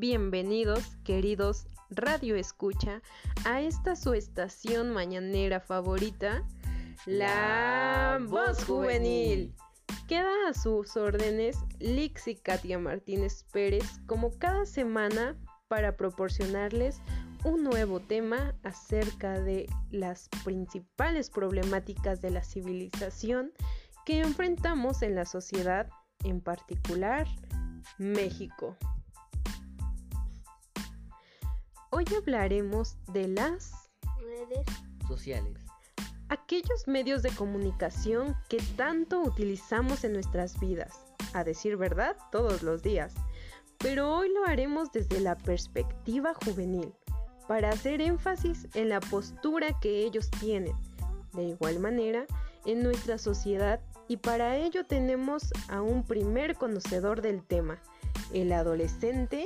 Bienvenidos, queridos Radio Escucha, a esta su estación mañanera favorita, La Voz Juvenil. Queda a sus órdenes Lix y Katia Martínez Pérez como cada semana para proporcionarles un nuevo tema acerca de las principales problemáticas de la civilización que enfrentamos en la sociedad, en particular México. Hoy hablaremos de las redes sociales. Aquellos medios de comunicación que tanto utilizamos en nuestras vidas, a decir verdad, todos los días. Pero hoy lo haremos desde la perspectiva juvenil, para hacer énfasis en la postura que ellos tienen. De igual manera, en nuestra sociedad y para ello tenemos a un primer conocedor del tema, el adolescente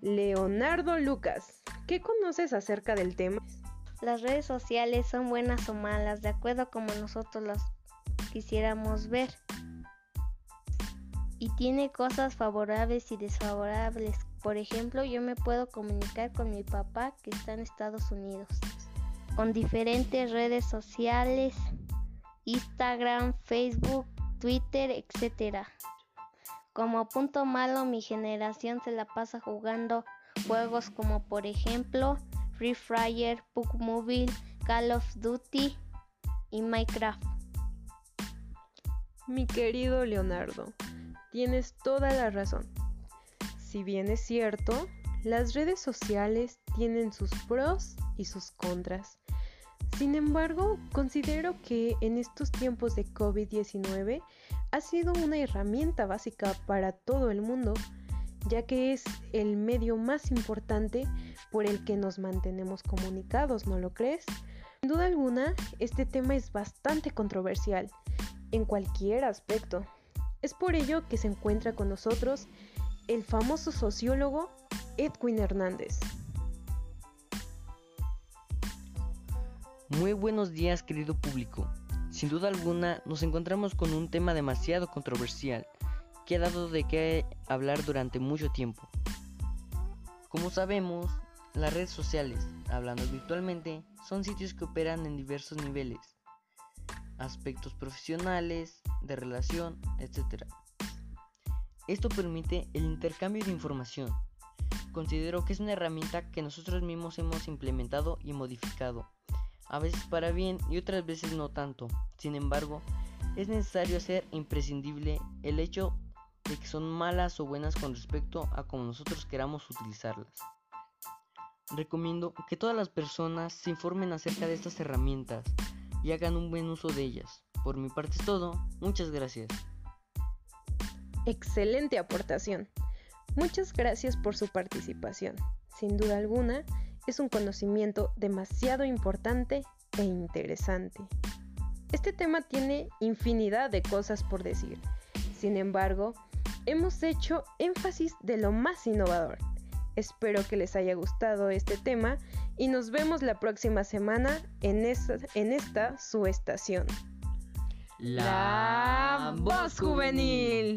Leonardo Lucas. ¿Qué conoces acerca del tema? Las redes sociales son buenas o malas, de acuerdo a como nosotros las quisiéramos ver. Y tiene cosas favorables y desfavorables. Por ejemplo, yo me puedo comunicar con mi papá que está en Estados Unidos. Con diferentes redes sociales, Instagram, Facebook, Twitter, etc. Como punto malo, mi generación se la pasa jugando juegos como por ejemplo Free Fire, Puck Mobile, Call of Duty y Minecraft. Mi querido Leonardo, tienes toda la razón. Si bien es cierto, las redes sociales tienen sus pros y sus contras. Sin embargo, considero que en estos tiempos de COVID-19 ha sido una herramienta básica para todo el mundo, ya que es el medio más importante por el que nos mantenemos comunicados, ¿no lo crees? Sin duda alguna, este tema es bastante controversial en cualquier aspecto. Es por ello que se encuentra con nosotros el famoso sociólogo Edwin Hernández. Muy buenos días querido público. Sin duda alguna nos encontramos con un tema demasiado controversial que ha dado de qué hablar durante mucho tiempo. Como sabemos, las redes sociales, hablando virtualmente, son sitios que operan en diversos niveles, aspectos profesionales, de relación, etc. Esto permite el intercambio de información. Considero que es una herramienta que nosotros mismos hemos implementado y modificado, a veces para bien y otras veces no tanto. Sin embargo, es necesario hacer imprescindible el hecho de que son malas o buenas con respecto a cómo nosotros queramos utilizarlas. Recomiendo que todas las personas se informen acerca de estas herramientas y hagan un buen uso de ellas. Por mi parte es todo, muchas gracias. Excelente aportación. Muchas gracias por su participación. Sin duda alguna, es un conocimiento demasiado importante e interesante. Este tema tiene infinidad de cosas por decir. Sin embargo, hemos hecho énfasis de lo más innovador. Espero que les haya gustado este tema y nos vemos la próxima semana en esta, en esta su estación. La, voz juvenil.